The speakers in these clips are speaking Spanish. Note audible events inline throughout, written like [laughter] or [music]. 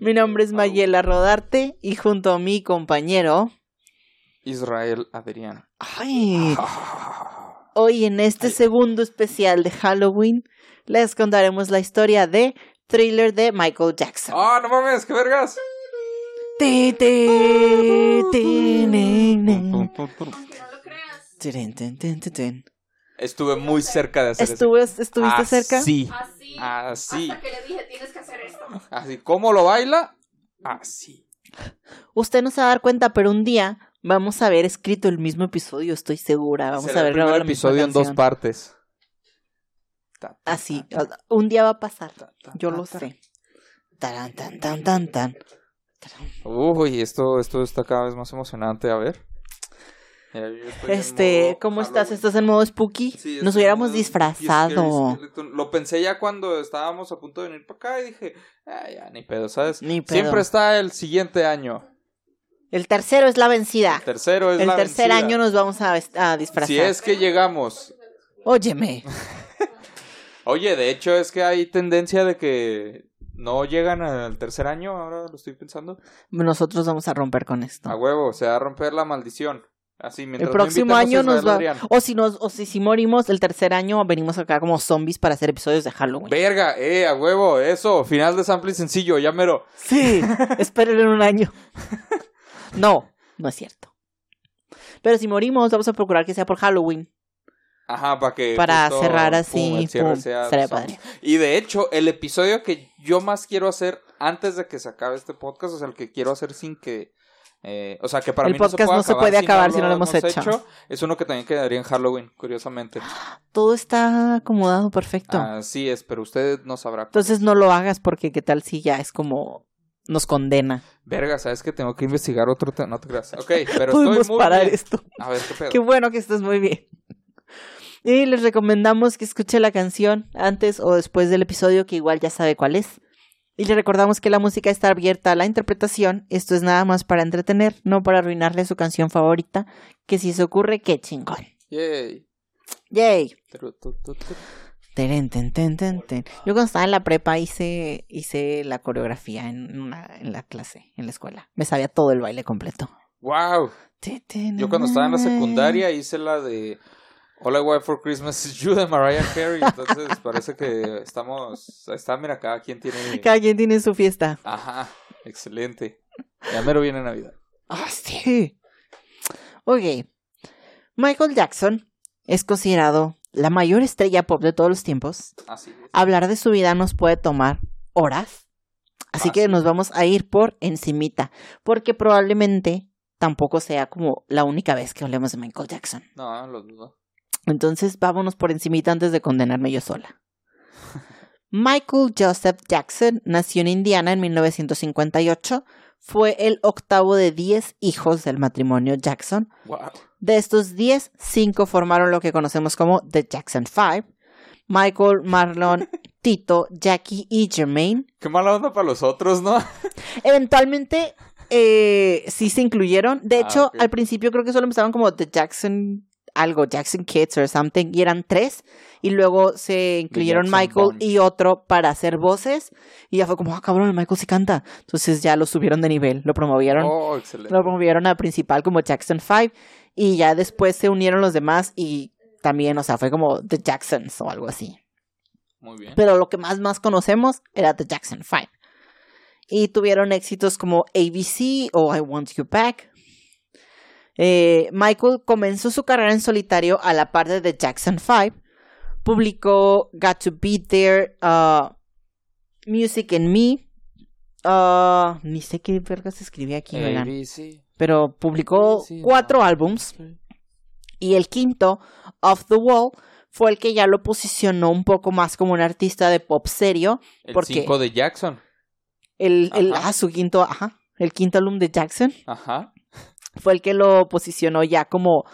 Mi nombre es Mayela Rodarte y junto a mi compañero Israel Adrián. Ay. Hoy en este segundo especial de Halloween les contaremos la historia de Thriller de Michael Jackson. ¡Ah, no mames! ¡Qué vergas! Ne, ne. No lo creas. Estuve muy cerca de hacer ¿Estuve- ¿Estuviste cerca? Sí. Así. Así. Hasta que le dije, tienes que hacer esto. Así. ¿Cómo lo baila? Así. Usted no se va a dar cuenta, pero un día vamos a haber escrito el mismo episodio, estoy segura. Vamos Será a haber el primer grabado misma episodio en dos partes. Ta, ta, Así, ta, un día va a pasar. Yo lo sé. Taran, tan, tan, tan, tan. Taran. Uy, esto, esto está cada vez más emocionante. A ver. Mira, Este, modo ¿cómo estás? Halloween. ¿Estás en modo spooky? Sí, Nos hubiéramos modo disfrazado. Lo pensé ya cuando estábamos a punto de venir para acá y dije, ah, ya, ni pedo, ¿sabes? Ni pedo. Siempre está el siguiente año. El tercero es la vencida. Tercero es El la tercer vencida. año nos vamos a, a disfrazar. Si es que llegamos. Óyeme. [laughs] Oye, de hecho es que hay tendencia de que no llegan al tercer año, ahora lo estoy pensando. Nosotros vamos a romper con esto. A huevo, se va a romper la maldición. Así, mientras El próximo año nos va. Adrián. O si nos, o si, si morimos el tercer año, venimos acá como zombies para hacer episodios de Halloween. Verga, eh, a huevo, eso, final de sample y sencillo, ya mero. Sí, [laughs] espérenlo en un año. No, no es cierto. Pero si morimos, vamos a procurar que sea por Halloween. Ajá, para que. Para justo, cerrar así, pum, sea zombie. padre. Y de hecho, el episodio que yo más quiero hacer antes de que se acabe este podcast, o sea, el que quiero hacer sin que. Eh, o sea, que para El mí no se, podcast pueda no se puede acabar si no lo hemos hemos hecho. Es uno que también quedaría en Halloween, curiosamente. [gasps] Todo está acomodado perfecto. Así es, pero usted no sabrá. Entonces no lo hagas porque qué tal si ya es como nos condena. Verga, ¿sabes que Tengo que investigar otro tema. No te creas. Ok, [laughs] pero Podemos estoy muy parar bien. esto. A ver, ¿qué pedo? Qué bueno que estés muy bien. Y les recomendamos que escuche la canción antes o después del episodio, que igual ya sabe cuál es. Y le recordamos que la música está abierta a la interpretación. Esto es nada más para entretener, no para arruinarle su canción favorita. Que si se ocurre, qué chingón. Yay. Yay. Teren, ten, ten, ten, ten. Yo cuando estaba en la prepa hice, hice la coreografía en, una, en la clase, en la escuela. Me sabía todo el baile completo. Wow. Yo cuando estaba en la secundaria hice la de All I Want for Christmas is You de Mariah Carey. Entonces parece que estamos. Está, mira, cada quien tiene. Cada quien tiene su fiesta. Ajá, excelente. Ya mero viene Navidad. Ah, sí. Ok. Michael Jackson es considerado la mayor estrella pop de todos los tiempos. Así es. Hablar de su vida nos puede tomar horas. Así que nos vamos a ir por encimita. Porque probablemente tampoco sea como la única vez que hablemos de Michael Jackson. No, lo dudo. Entonces vámonos por encimita antes de condenarme yo sola. Michael Joseph Jackson nació en Indiana en 1958. Fue el octavo de 10 hijos del matrimonio Jackson. Wow. De estos 10, 5 formaron lo que conocemos como The Jackson Five. Michael, Marlon, [laughs] Tito, Jackie y Jermaine. Qué mala onda para los otros, ¿no? [laughs] Eventualmente eh, sí se incluyeron. De Ah, hecho, al principio creo que solo empezaban como The Jackson algo, Jackson Kids or something, y eran tres. Y luego se incluyeron Michael y otro para hacer voces. Y ya fue como, ah, cabrón, el Michael sí canta. Entonces ya lo subieron de nivel, lo promovieron. Oh, excelente. Lo promovieron a principal como Jackson 5 y ya después se unieron los demás y también, o sea, fue como The Jacksons o algo así. Muy bien. Pero lo que más más conocemos era The Jackson 5. Y tuvieron éxitos como ABC o I Want You Back. Eh, Michael comenzó su carrera en solitario a la par de The Jackson 5. Publicó Got to Be There, uh, Music and Me. uh, ni sé qué verga se escribía aquí, pero publicó Sí, cuatro no. álbums y el quinto, Off the Wall, fue el que ya lo posicionó un poco más como un artista de pop serio. El. 5 de Jackson. el, el, Ajá. ah, su quinto, ajá, el quinto álbum de Jackson Ajá. Fue el que lo posicionó ya como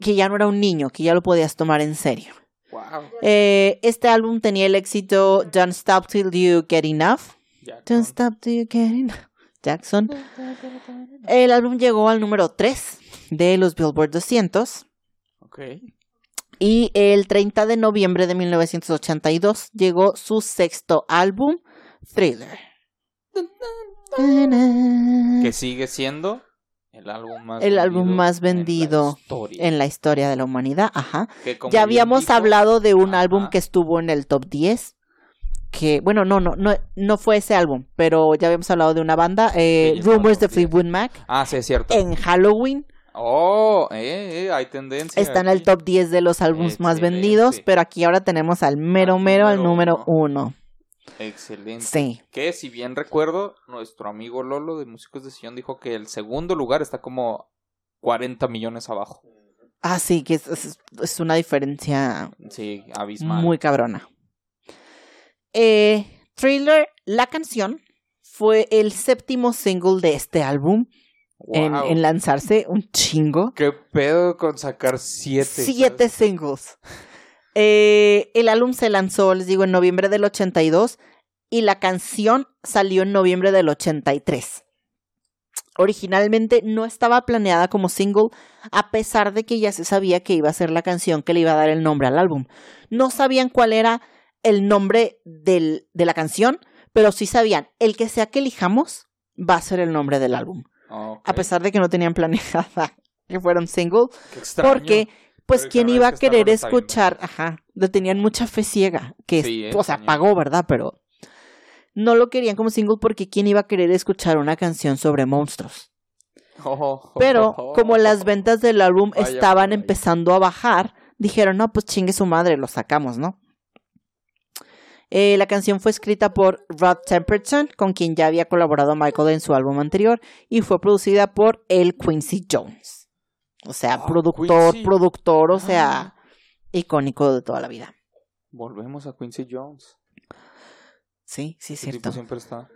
que ya no era un niño, que ya lo podías tomar en serio. Wow. Eh, este álbum tenía el éxito Don't Stop Till You Get Enough. Ya Don't Stop Till You Get Enough. Jackson. El álbum llegó al número 3 de los Billboard 200 Ok. y el 30 de noviembre de 1982 llegó su sexto álbum, Thriller. Que sigue siendo el álbum más El álbum más en la vendido. En la historia de la humanidad, ajá. Ya habíamos dijo, hablado de un Ajá. álbum que estuvo en el top 10. Que, bueno, no, no, no, no fue ese álbum, pero ya habíamos hablado de una banda, eh, Sí, Rumors de top 10. Fleetwood Mac, Ah, sí, es cierto. en Halloween. Oh, eh, eh, hay tendencia. Está en el top 10 de los álbumes más vendidos, pero aquí ahora tenemos al mero mero, al número número uno. Excelente. Sí. Que si bien recuerdo, nuestro amigo Lolo de Músicos de Sillón dijo que el segundo lugar está como 40 millones abajo. Ah, sí, que es, es- es una diferencia Sí, abismal. muy cabrona. Eh, Thriller, la canción, fue el séptimo single de este álbum en, lanzarse, un chingo. ¿Qué pedo con sacar siete? Siete ¿sabes? singles. Eh, el álbum se lanzó, les digo, en noviembre del 82 y la canción salió en noviembre del 83. Originalmente no estaba planeada como single, a pesar de que ya se sabía que iba a ser la canción que le iba a dar el nombre al álbum. No sabían cuál era el nombre del- de la canción, pero sí sabían, el que sea que elijamos va a ser el nombre del álbum. Ok. A pesar de que no tenían planeada [laughs] que fuera un single, Qué porque, pues, ¿quién iba a "Es que esta querer escuchar? Ajá, le tenían mucha fe ciega, que, Sí, es- o sea, pagó, ¿verdad? Pero no lo querían como single porque ¿quién iba a querer escuchar una canción sobre monstruos? Oh, oh, Pero oh, como oh, las oh. ventas del álbum Vaya, estaban vaya. empezando a bajar, dijeron, no, pues chingue su madre, lo sacamos, ¿no? Eh, la canción fue escrita por Rod Temperton, con quien ya había colaborado Michael en su álbum anterior, y fue producida por el Quincy Jones. O sea, Ah, productor, Quincy. productor, o sea, Ah. icónico de toda la vida. Volvemos a Quincy Jones. Sí, sí, es cierto. siempre está.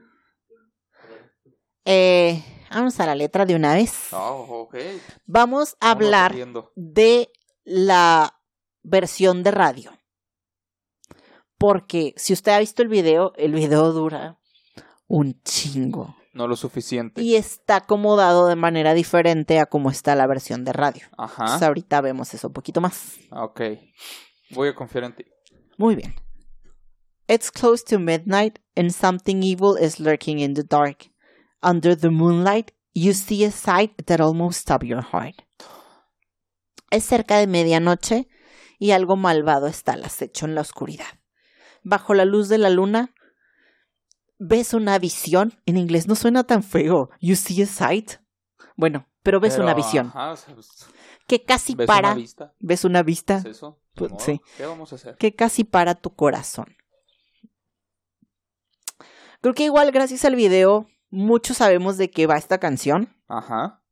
Eh, vamos a la letra de una vez. Oh, ok. Vamos a hablar de la versión de radio. Porque si usted ha visto el video, el video dura un chingo. No lo suficiente. Y está acomodado de manera diferente a cómo está la versión de radio. Ajá. Entonces ahorita vemos eso un poquito más. Ok. Voy a confiar en ti. Muy bien. It's close to midnight and something evil is lurking in the dark. Under the moonlight, you see a sight that almost stops your heart. Es cerca de medianoche y algo malvado está al acecho en la oscuridad. Bajo la luz de la luna, ves una visión. En inglés no suena tan feo. You see a sight. Bueno, pero ves Pero, una visión Ajá, pues, que casi ¿ves para. una vista? ¿Ves una vista? ¿Es eso? Pues, sí. ¿Qué vamos a hacer? que casi para tu corazón. Creo que igual gracias al video muchos sabemos de qué va esta canción, Ajá.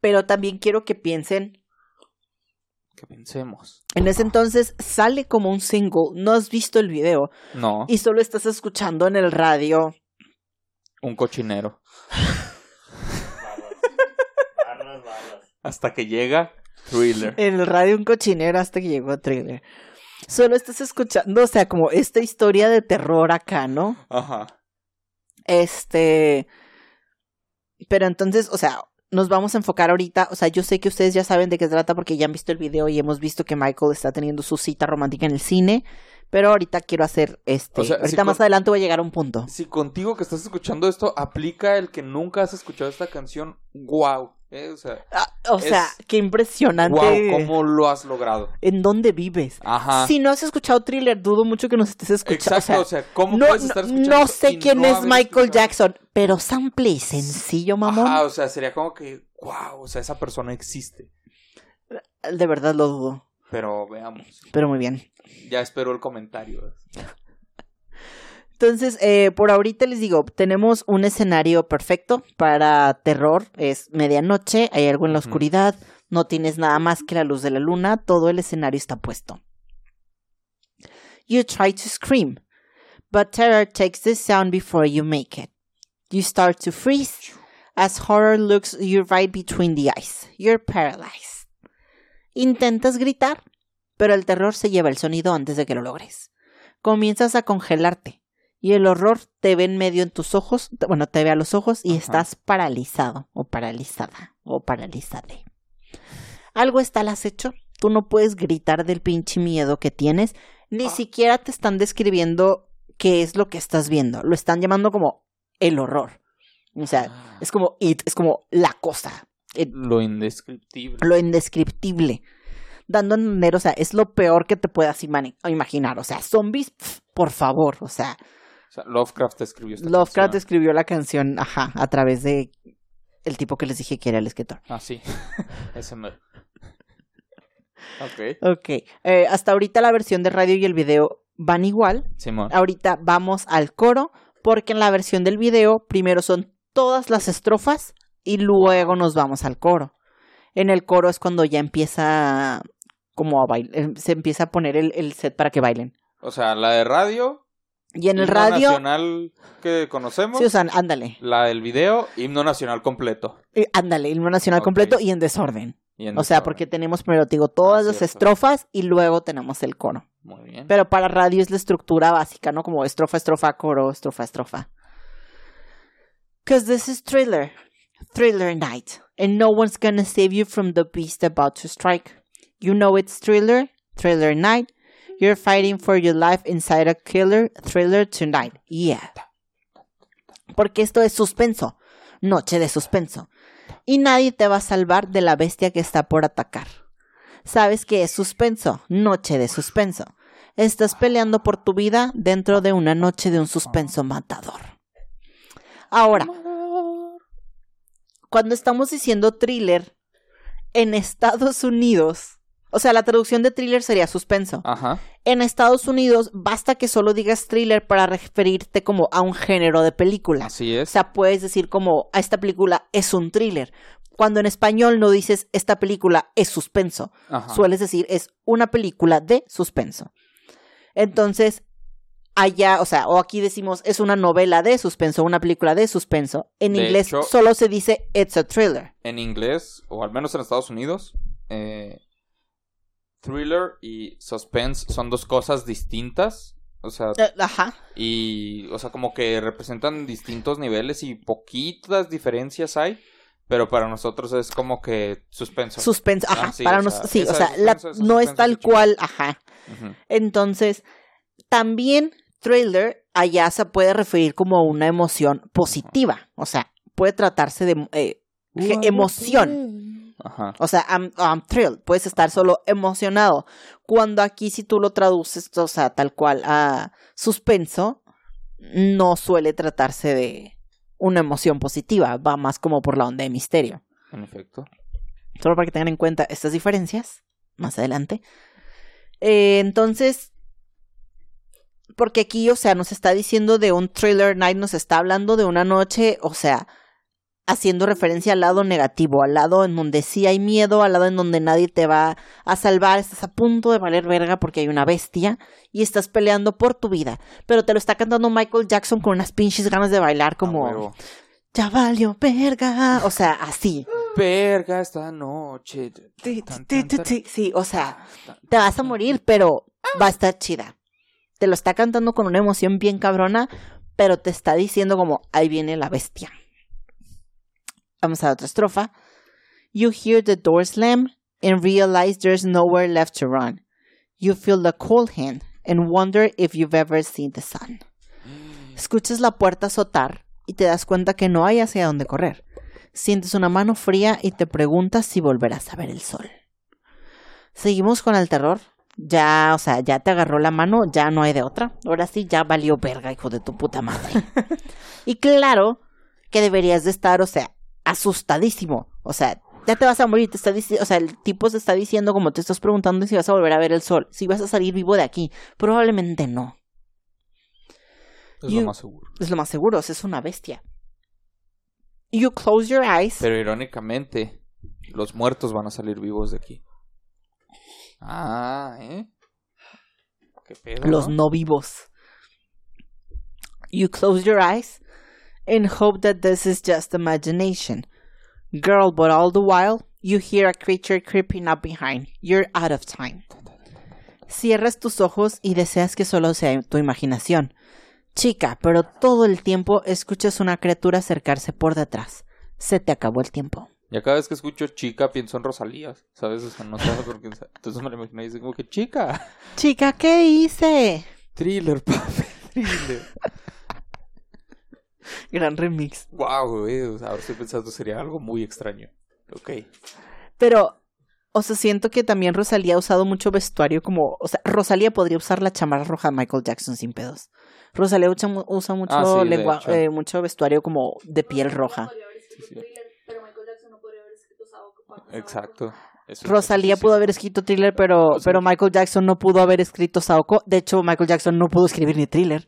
pero también quiero que piensen, Que pensemos. en ese entonces sale como un single, no has visto el video No. y solo estás escuchando en el radio. Un cochinero. Barras, barras. Hasta que llega Thriller. En el radio un cochinero hasta que llegó Thriller. Solo estás escuchando, o sea, como esta historia de terror acá, ¿no? Ajá. Este. Pero entonces, o sea, nos vamos a enfocar ahorita. O sea, yo sé que ustedes ya saben de qué trata porque ya han visto el video y hemos visto que Michael está teniendo su cita romántica en el cine. Pero ahorita quiero hacer este. O sea, ahorita si más con- adelante voy a llegar a un punto. Si contigo que estás escuchando esto aplica el que nunca has escuchado esta canción, wow. O sea, Ah, o sea, Es- qué impresionante. wow, ¿cómo lo has logrado? ¿En dónde vives? Ajá. Si no has escuchado thriller, dudo mucho que nos estés escuchando. Exacto, o o sea, ¿cómo no, puedes estar escuchando no sé quién no es Michael escuchado? Jackson, pero sample sencillo, mamón. Ajá, o sea, sería como que, wow, o sea, esa persona existe. De verdad lo dudo. Pero veamos. Pero muy bien. Ya espero el comentario. Entonces, eh, por ahorita les digo, tenemos un escenario perfecto para terror. Es medianoche, hay algo en la oscuridad, no tienes nada más que la luz de la luna, todo el escenario está puesto. You try to scream, but terror takes the sound before you make it. You start to freeze. As horror looks you right between the eyes. You're paralyzed. Intentas gritar, pero el terror se lleva el sonido antes de que lo logres. Comienzas a congelarte y el horror te ve en medio en tus ojos, bueno, te ve a los ojos y Ajá. estás paralizado o paralizada o paralizade. Algo está al acecho. Tú no puedes gritar del pinche miedo que tienes, ni Ah. siquiera te están describiendo qué es lo que estás viendo. Lo están llamando como el horror. O sea, es como it, es como la cosa, el- Lo indescriptible. lo indescriptible. Dando a entender, o sea, es lo peor que te puedas imaginar. O sea, zombies, pf, por favor. O sea, O sea, Lovecraft escribió esta Lovecraft canción. escribió la canción, ajá, a través de el tipo que les dije que era el escritor. Ah, sí. [laughs] Ese me... Ok. Ok, eh, hasta ahorita la versión de radio y el video van igual. Simón. Ahorita vamos al coro, porque en la versión del video primero son todas las estrofas y luego nos vamos al coro. En el coro es cuando ya empieza como a bailar, se empieza a poner el, el set para que bailen. O sea, la de radio. Y en el radio, nacional que conocemos. sí, o sea, ándale, La del video, himno nacional completo. eh, ándale, himno nacional completo y en desorden. Y en O sea, porque tenemos primero, te digo, todas Ah, las cierto. estrofas y luego tenemos el coro. Muy bien. Pero para radio es la estructura básica, ¿no? Como estrofa, estrofa, coro, estrofa, estrofa. Cause this is thriller. Thriller night. And no one's gonna save you from the beast about to strike. You know it's thriller, thriller night. You're fighting for your life inside a killer thriller tonight. Yeah. Porque esto es suspenso. Noche de suspenso. Y nadie te va a salvar de la bestia que está por atacar. Sabes que es suspenso, noche de suspenso. Estás peleando por tu vida dentro de una noche de un suspenso matador. Ahora, cuando estamos diciendo thriller en Estados Unidos, o sea, la traducción de thriller sería suspenso. Ajá. En Estados Unidos basta que solo digas thriller para referirte como a un género de película. Así O es. sea, puedes decir como, "A esta película es un thriller. Cuando en español no dices, esta película es suspenso. Ajá. Sueles decir, es una película de suspenso. Entonces, allá, o sea, o aquí decimos, es una novela de suspenso, una película de suspenso. En De inglés hecho- solo se dice, it's a thriller. En inglés, o al menos en Estados Unidos, eh, thriller y suspense son dos cosas distintas. O sea, Eh, ajá. y, o sea, como que representan distintos niveles y poquitas diferencias hay. Pero para nosotros es como que suspenso. Suspenso, Ah, ajá. sí, para o nos, sea, sí, o sea, la- no es tal cual, ajá. Entonces, también thriller allá se puede referir como a una emoción positiva. O sea, puede tratarse de eh, emoción. Ajá. O sea, I'm, I'm thrilled. Puedes estar solo emocionado. Cuando aquí, si tú lo traduces, o sea, tal cual a suspenso, no suele tratarse de una emoción positiva. Va más como por la onda de misterio. En efecto. Solo para que tengan en cuenta estas diferencias más adelante. Eh, entonces, porque aquí, o sea, nos está diciendo de un thriller night, nos está hablando de una noche, o sea, haciendo referencia al lado negativo, al lado en donde sí hay miedo, al lado en donde nadie te va a salvar, estás a punto de valer verga porque hay una bestia y estás peleando por tu vida, pero te lo está cantando Michael Jackson con unas pinches ganas de bailar como huevo. ya valió verga, o sea, así. Verga esta noche. Tan, tan. Sí, o sea, te vas a morir, pero va a estar chida. Te lo está cantando con una emoción bien cabrona, pero te está diciendo como, ahí viene la bestia. Vamos a otra estrofa. You hear the door slam and realize there's nowhere left to run. You feel the cold hand and wonder if you've ever seen the sun. Escuchas la puerta azotar y te das cuenta que no hay hacia dónde correr. Sientes una mano fría y te preguntas si volverás a ver el sol. Seguimos con el terror. Ya, o sea, ya te agarró la mano, ya no hay de otra. Ahora sí, ya valió verga, hijo de tu puta madre. [laughs] y claro que deberías de estar, o sea, asustadísimo. O sea, ya te vas a morir, te está o sea, el tipo se está diciendo como te estás preguntando si vas a volver a ver el sol, si vas a salir vivo de aquí. Probablemente no. Es You- lo más seguro. Es lo más seguro, o sea, es una bestia. You close your eyes. Pero irónicamente, los muertos van a salir vivos de aquí. Ah, ¿eh? ¿Qué pedo? los no? no vivos. You close your eyes and hope that this is just imagination. Girl, but all the while, you hear a creature creeping up behind. You're out of time. Cierras tus ojos y deseas que solo sea tu imaginación. Chica, pero todo el tiempo escuchas una criatura acercarse por detrás. Se te acabó el tiempo. Ya cada vez que escucho chica pienso en Rosalía, ¿sabes? O sea, no por qué. Entonces me lo imagino y dice como que chica. Chica, ¿qué hice? Thriller, papi. Thriller. [laughs] Gran remix. Wow, güey. O sea, ahora estoy pensando sería algo muy extraño. Ok. Pero, o sea, siento que también Rosalía ha usado mucho vestuario como, o sea, Rosalía podría usar la chamarra roja de Michael Jackson sin pedos. Rosalía usa, usa mucho, Ah, sí, lengua- eh, mucho vestuario como de piel roja. Sí, sí. Exacto. Eso- Rosalía pudo haber escrito thriller, pero, O sea, pero Michael Jackson no pudo haber escrito Saoko. De hecho, Michael Jackson no pudo escribir ni thriller.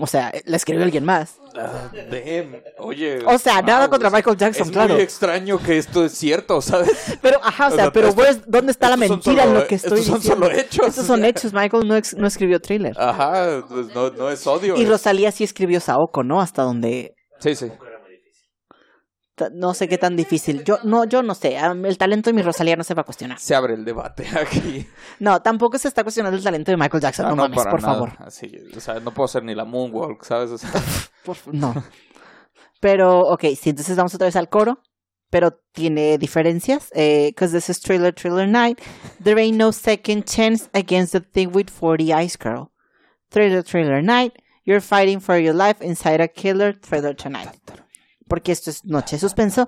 O sea, la escribió alguien más. Ah, damn. Oye. O sea, nada contra Michael Jackson, es claro. muy extraño que esto es cierto, ¿sabes? Pero, ajá, o O sea, pero esto- ¿dónde está la mentira en lo que estoy estos son diciendo? solo hechos. Estos son hechos. Michael no, ex- no escribió thriller. Ajá, pues no, no es odio. Y es- Rosalía sí escribió Saoko, ¿no? Hasta donde Sí, sí. Tampoco era muy difícil. ta- no sé qué tan difícil. Yo no, yo no sé. El talento de mi Rosalía no se va a cuestionar. Se abre el debate [laughs] aquí. No, tampoco se está cuestionando el talento de Michael Jackson. No, mames, para por nada. favor. Así, o sea, no puedo hacer ni la moonwalk, ¿sabes? O sea, [laughs] Por f- no. Pero, ok, sí, entonces vamos otra vez al coro. Pero tiene diferencias. Because this is Thriller, Thriller Night. There ain't no second chance against the thing with 40 Ice Girl. Thriller, Thriller Night. You're fighting for your life inside a killer thriller tonight. Porque esto es noche de suspenso.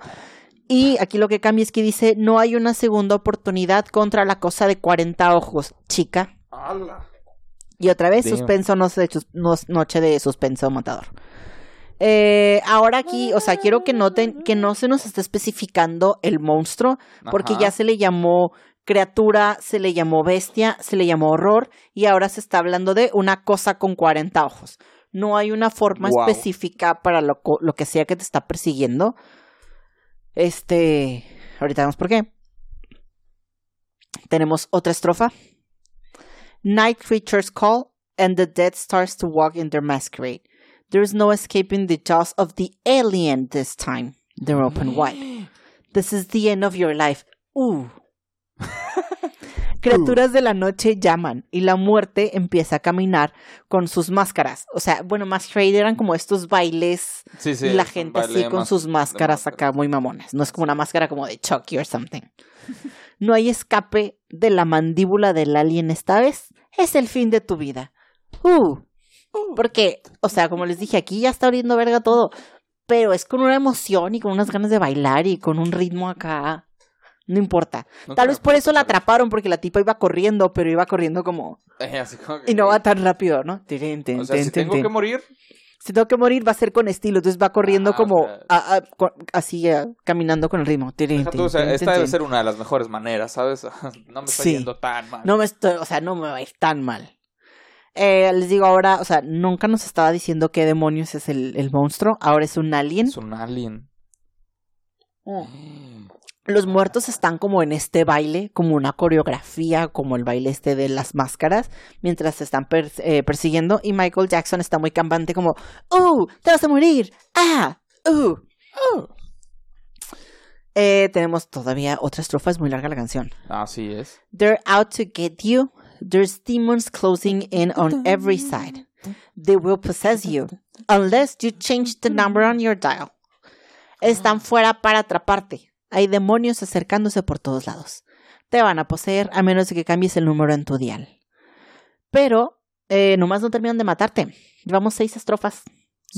Y aquí lo que cambia es que dice: No hay una segunda oportunidad contra la cosa de 40 ojos, chica. ¡Hala! Y otra vez, Damn. suspenso, no no- noche de suspenso matador. Eh, ahora aquí, o sea, quiero que noten que no se nos está especificando el monstruo, porque Ajá. ya se le llamó criatura, se le llamó bestia, se le llamó horror, y ahora se está hablando de una cosa con 40 ojos. No hay una forma específica para lo, lo que sea que te está persiguiendo. Este, ahorita vemos por qué. Tenemos otra estrofa. Night creatures call, and the dead starts to walk in their masquerade. There's no escaping the jaws of the alien this time. They're open wide. [gasps] This is the end of your life. Uh. Criaturas de la noche llaman y la muerte empieza a caminar con sus máscaras. O sea, bueno, masquerade eran como estos bailes Sí, sí. y la gente así con sus máscaras acá muy mamonas. No es como una máscara como de Chucky or something. [laughs] No hay escape de la mandíbula del alien esta vez. Es el fin de tu vida. Uh. Porque, o sea, como les dije, aquí ya está abriendo verga todo. Pero es con una emoción y con unas ganas de bailar y con un ritmo acá. No importa. No Tal creo vez por eso la atraparon, porque la tipa iba corriendo, pero iba corriendo como. Eh, así como que- Y no va tan rápido, ¿no? Tin, tin, O sea, tin, si tengo que morir, Si tengo que morir, va a ser con estilo. Entonces va corriendo Ah, como. a- a- así, a- caminando con el ritmo. Tú, o sea, tin, esta debe ser una de las mejores maneras, ¿sabes? [laughs] No me está Sí. yendo tan mal. No me estoy. O sea, no me va a ir tan mal. Eh, les digo ahora, o sea, nunca nos estaba diciendo qué demonios es el, el monstruo. Ahora es un alien. Es un alien. Los muertos están como en este baile, como una coreografía, como el baile este de las máscaras, mientras se están pers- eh, persiguiendo. Y Michael Jackson está muy campante, como, ¡Uh! ¡Te vas a morir! ¡Ah! ¡Uh! Oh. Eh, tenemos todavía otra estrofa, es muy larga la canción. Así es. They're out to get you. There's demons closing in on every side. They will possess you unless you change the number on your dial. Están fuera para atraparte. Hay demonios acercándose por todos lados. Te van a poseer a menos de que cambies el número en tu dial. Pero, eh, nomás no terminan de matarte. Llevamos seis estrofas,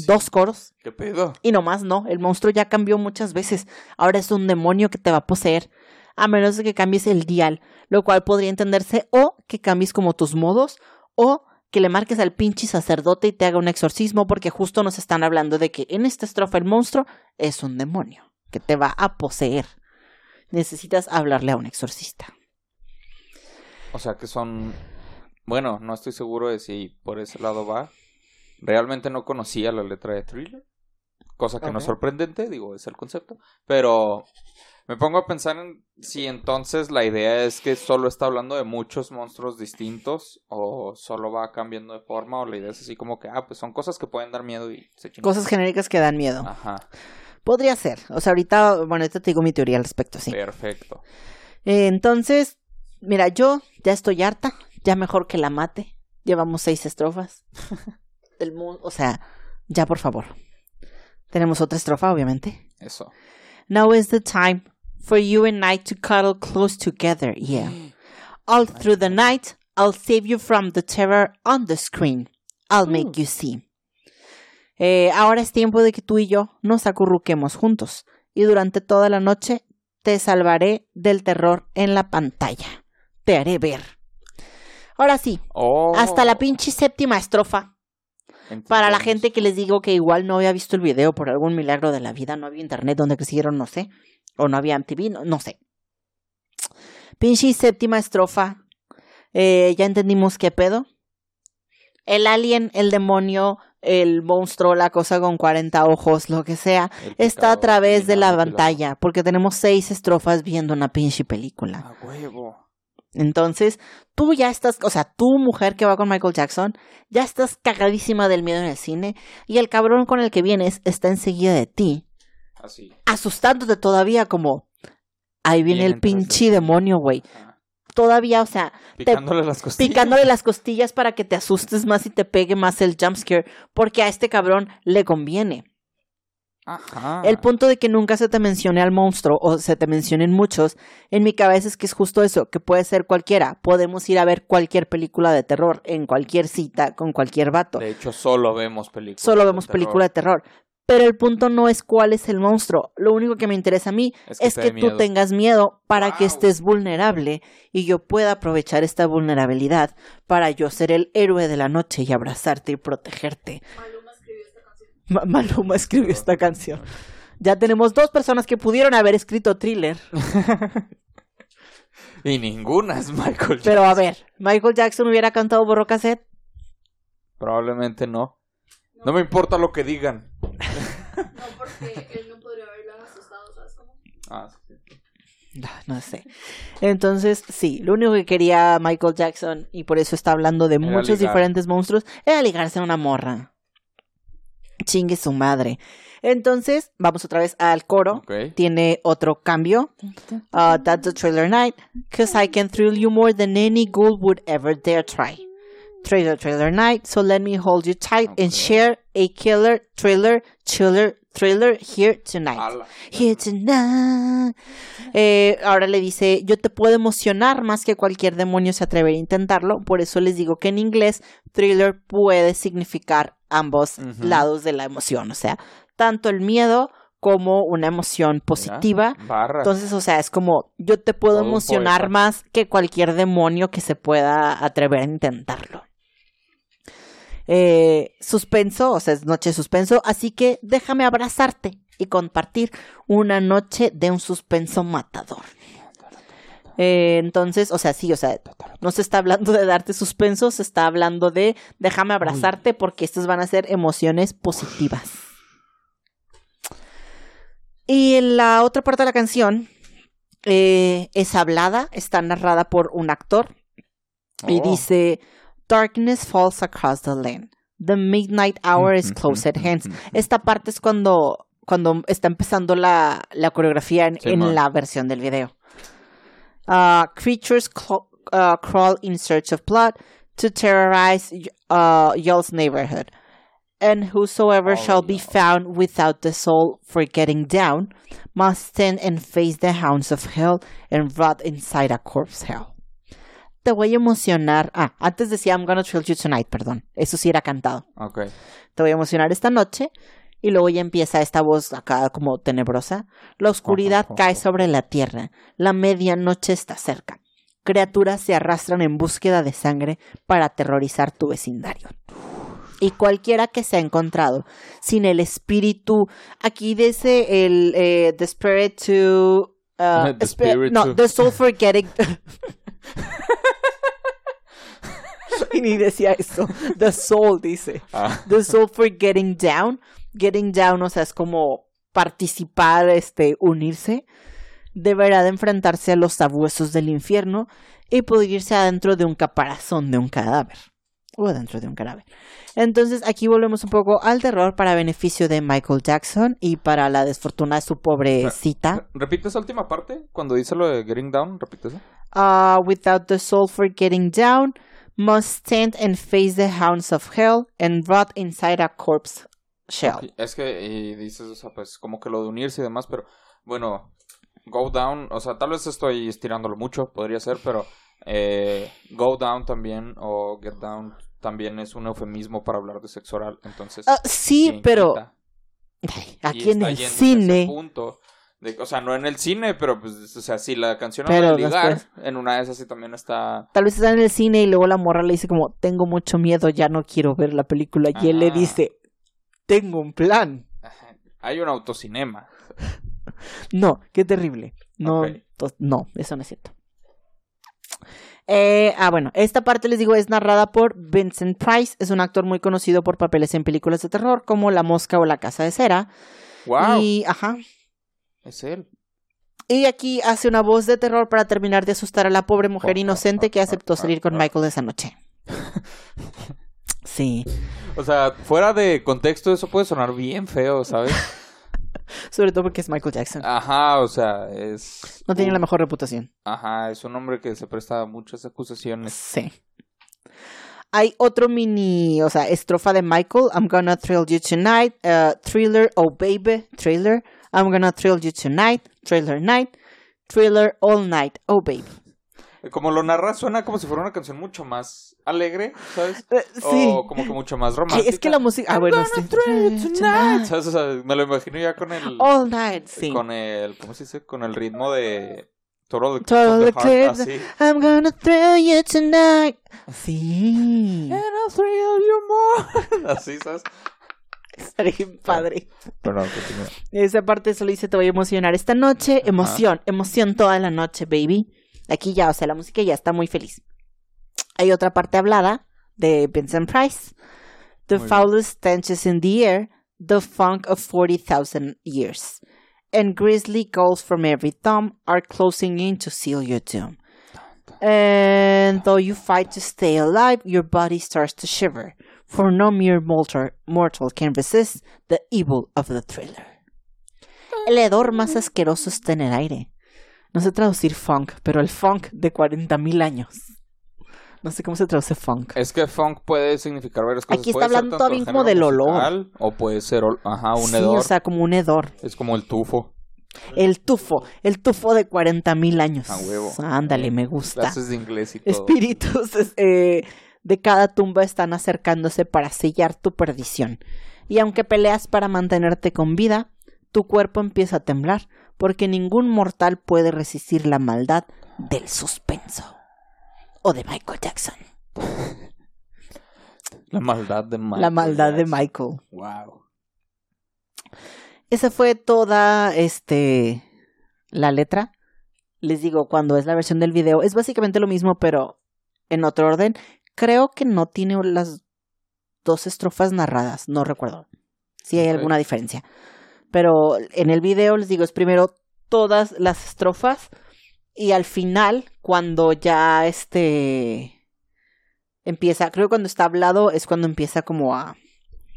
dos coros. ¿Qué pedo? Y nomás no, el monstruo ya cambió muchas veces. Ahora es un demonio que te va a poseer. A menos de que cambies el dial, lo cual podría entenderse o que cambies como tus modos o que le marques al pinche sacerdote y te haga un exorcismo porque justo nos están hablando de que en esta estrofa el monstruo es un demonio que te va a poseer. Necesitas hablarle a un exorcista. O sea que son. Bueno, no estoy seguro de si por ese lado va. Realmente no conocía la letra de Thriller. Cosa que no es sorprendente, digo, es el concepto. Pero Me pongo a pensar en si entonces la idea es que solo está hablando de muchos monstruos distintos o solo va cambiando de forma o la idea es así como que, ah, pues son cosas que pueden dar miedo y se chingan. Cosas genéricas que dan miedo. Ajá, Podría ser. O sea, ahorita, bueno, ahorita te digo mi teoría al respecto, sí. perfecto. Eh, entonces, mira, yo ya estoy harta, ya mejor que la mate. Llevamos seis estrofas. [laughs] El mu- o sea, ya por favor. Tenemos otra estrofa, obviamente. Eso. Now is the time for you and I to cuddle close together, yeah. [gasps] All through the night, I'll save you from the terror on the screen. I'll make you see. Eh, ahora es tiempo de que tú y yo nos acurruquemos juntos y durante toda la noche te salvaré del terror en la pantalla. Te haré ver. Ahora sí, Oh, hasta la pinche séptima estrofa. Para la gente que les digo que igual no había visto el video por algún milagro de la vida, no había internet donde crecieron, no sé. O no había MTV, no, no sé. Pinche séptima estrofa. Eh, ya entendimos qué pedo. El alien, el demonio, el monstruo, la cosa con 40 ojos, lo que sea, está a través de la pantalla, porque tenemos seis estrofas viendo una pinche película. A huevo. Entonces, tú ya estás, o sea, tú mujer que va con Michael Jackson, ya estás cagadísima del miedo en el cine y el cabrón con el que vienes está enseguida de ti, Así. asustándote todavía como, ahí viene Bien, el pinche demonio, güey. Todavía, o sea, Picándole las costillas. picándole las costillas para que te asustes más y te pegue más el jumpscare, porque a este cabrón le conviene. Ajá. El punto de que nunca se te mencione al monstruo o se te mencionen muchos, en mi cabeza es que es justo eso, que puede ser cualquiera. Podemos ir a ver cualquier película de terror en cualquier cita con cualquier vato. De hecho, solo vemos películas. Solo de vemos terror. película de terror. Pero el punto no es cuál es el monstruo. Lo único que me interesa a mí Es que es tú miedo. tengas miedo para que estés vulnerable y yo pueda aprovechar esta vulnerabilidad para yo ser el héroe de la noche y abrazarte y protegerte. Maluma escribió esta canción. Ma- Maluma escribió esta canción. Ya tenemos dos personas que pudieron haber escrito thriller. [laughs] Y ninguna es Michael Pero a Jackson. ver, Michael Jackson hubiera cantado Borro Cassette. Probablemente no. No me importa lo que digan. No, porque él no podría haberla asustado, ¿sabes cómo? Ah, sí. No, no sé. Entonces, sí, lo único que quería Michael Jackson, y por eso está hablando de Era muchos ligar. diferentes monstruos, era ligarse a una morra. Chingue su madre. Entonces, vamos otra vez al coro. Tiene otro cambio. Uh, that's the trailer night. Cause I can thrill you more than any ghoul would ever dare try. Trailer, trailer night. So let me hold you tight and share a killer, thriller, chiller, thriller here tonight. Ala. Here tonight. Eh, ahora le dice, yo te puedo emocionar más que cualquier demonio se atrevería a intentarlo. Por eso les digo que en inglés thriller puede significar ambos lados de la emoción. O sea, tanto el miedo como una emoción positiva. Entonces, o sea, es como yo te puedo Todo emocionar poeta. más que cualquier demonio que se pueda atrever a intentarlo. Eh, suspenso, o sea, es noche de suspenso, así que déjame abrazarte y compartir una noche de un suspenso matador. Eh, entonces, o sea, sí, o sea, no se está hablando de darte suspenso, se está hablando de déjame abrazarte porque estas van a ser emociones positivas. Y en la otra parte de la canción eh, es hablada, está narrada por un actor y Oh. dice Darkness falls across the land. The midnight hour is close at hand. Esta parte es cuando, cuando está empezando la, la coreografía en, Sí, en la versión del video. Uh, creatures uh, crawl in search of blood to terrorize uh, y'all's neighborhood. And whosoever Oh, shall be found without the soul for getting down must stand and face the hounds of hell and rot inside a corpse hell. Te voy a emocionar. Ah, antes decía I'm gonna thrill you tonight, perdón. Eso sí era cantado Ok. te voy a emocionar esta noche. Y luego ya empieza esta voz acá como tenebrosa. La oscuridad cae sobre la tierra. La medianoche está cerca. Criaturas se arrastran en búsqueda de sangre para aterrorizar tu vecindario. Y cualquiera que se ha encontrado sin el espíritu, aquí dice el eh, the spirit to uh, [laughs] The spirit- no, to- the soul for getting [laughs] [laughs] y ni decía eso, the soul dice. Ah, The soul for getting down. Getting down, o sea, es como participar, este, unirse. deberá de enfrentarse a los sabuesos del infierno y pudrirse adentro de un caparazón de un cadáver. O adentro de un cadáver. Entonces aquí volvemos un poco al terror para beneficio de Michael Jackson y para la desfortuna de su pobrecita. ¿Repite esa última parte? Cuando dice lo de Getting Down, repite eso. Uh, without the soul for getting down, must stand and face the hounds of hell and rot inside a corpse shell. Ok, Es que y dices, o sea, pues como que lo de unirse y demás, pero bueno, Go Down, o sea, tal vez estoy estirándolo mucho, podría ser, pero eh, Go Down también o Get Down también es un eufemismo para hablar de sexo oral, entonces... Ah, sí, ¿quién pero ay, aquí en el cine, punto de- o sea, no en el cine, pero pues, o sea, si la canción Pero habla de ligar, después. en una de esas sí también está... tal vez está en el cine y luego la morra le dice como, tengo mucho miedo, ya no quiero ver la película. Y él le Ajá. dice, tengo un plan. Hay un autocinema. [laughs] No, qué terrible. No, no, eso no es cierto. Eh, ah, bueno, esta parte les digo es narrada por Vincent Price. Es un actor muy conocido por papeles en películas de terror como La Mosca o La Casa de Cera. ¡Wow! Y, ajá. Es él. Y aquí hace una voz de terror para terminar de asustar a la pobre mujer inocente que aceptó salir con Michael esa noche. Sí, [laughs] O sea, fuera de contexto eso puede sonar bien feo, ¿sabes? [laughs] sobre todo porque es Michael Jackson. Ajá, o sea, es... No tiene la mejor reputación. Ajá, es un hombre que se presta a muchas acusaciones. Sí. Hay otro mini, o sea, estrofa de Michael. I'm gonna thrill you tonight. uh, thriller, oh baby, thriller. I'm gonna thrill you tonight. Thriller night. Thriller all night, oh baby. Como lo narra, suena como si fuera una canción mucho más alegre, ¿sabes? Eh, sí. O como que mucho más romántica. es que la música. Ah, bueno, I'm sí. gonna thrill you tonight. ¿Sabes? O sea, me lo imagino ya con el... All night, sí. Con el... ¿Cómo se dice? Con el ritmo de... Total Total Eclipse. así. I'm gonna thrill you tonight. Sí. And I'll thrill you more. [laughs] Así, ¿sabes? Estaría bien padre. Pero no, continúa. Esa parte solo dice te voy a emocionar esta noche. Emoción, emoción toda la noche, baby. Aquí ya, o sea, la música ya está muy feliz. Hay otra parte hablada de Vincent Price. The Muy foulest stenches in the air, the funk of 40,000 years. And grisly calls from every thumb are closing in to seal your doom. And though you fight to stay alive, your body starts to shiver, for no mere mortal, can resist the evil of the thriller. El hedor más asqueroso está en el aire. No sé traducir funk, pero el funk de 40.000 años. No sé cómo se traduce funk. Es que funk puede significar varias cosas. Aquí está Puede hablando todavía como del olor. O puede ser, ajá, un sí, hedor. o sea, como un hedor. Es como el tufo. El tufo, el tufo de 40.000 años. A huevo. Ándale, me gusta. Clases de inglés y todo. Espíritus es- [laughs] eh, de cada tumba están acercándose para sellar tu perdición. Y aunque peleas para mantenerte con vida, tu cuerpo empieza a temblar, porque ningún mortal puede resistir la maldad del suspenso. O de Michael Jackson. La maldad de Michael. la maldad de. Michael. Wow. Esa fue toda este la letra. Les digo, cuando es la versión del video, es básicamente lo mismo, pero en otro orden. Creo que no tiene las dos estrofas narradas, no recuerdo si hay alguna diferencia. Pero en el video les digo, es primero todas las estrofas y al final, cuando ya este empieza, creo que cuando está hablado es cuando empieza como a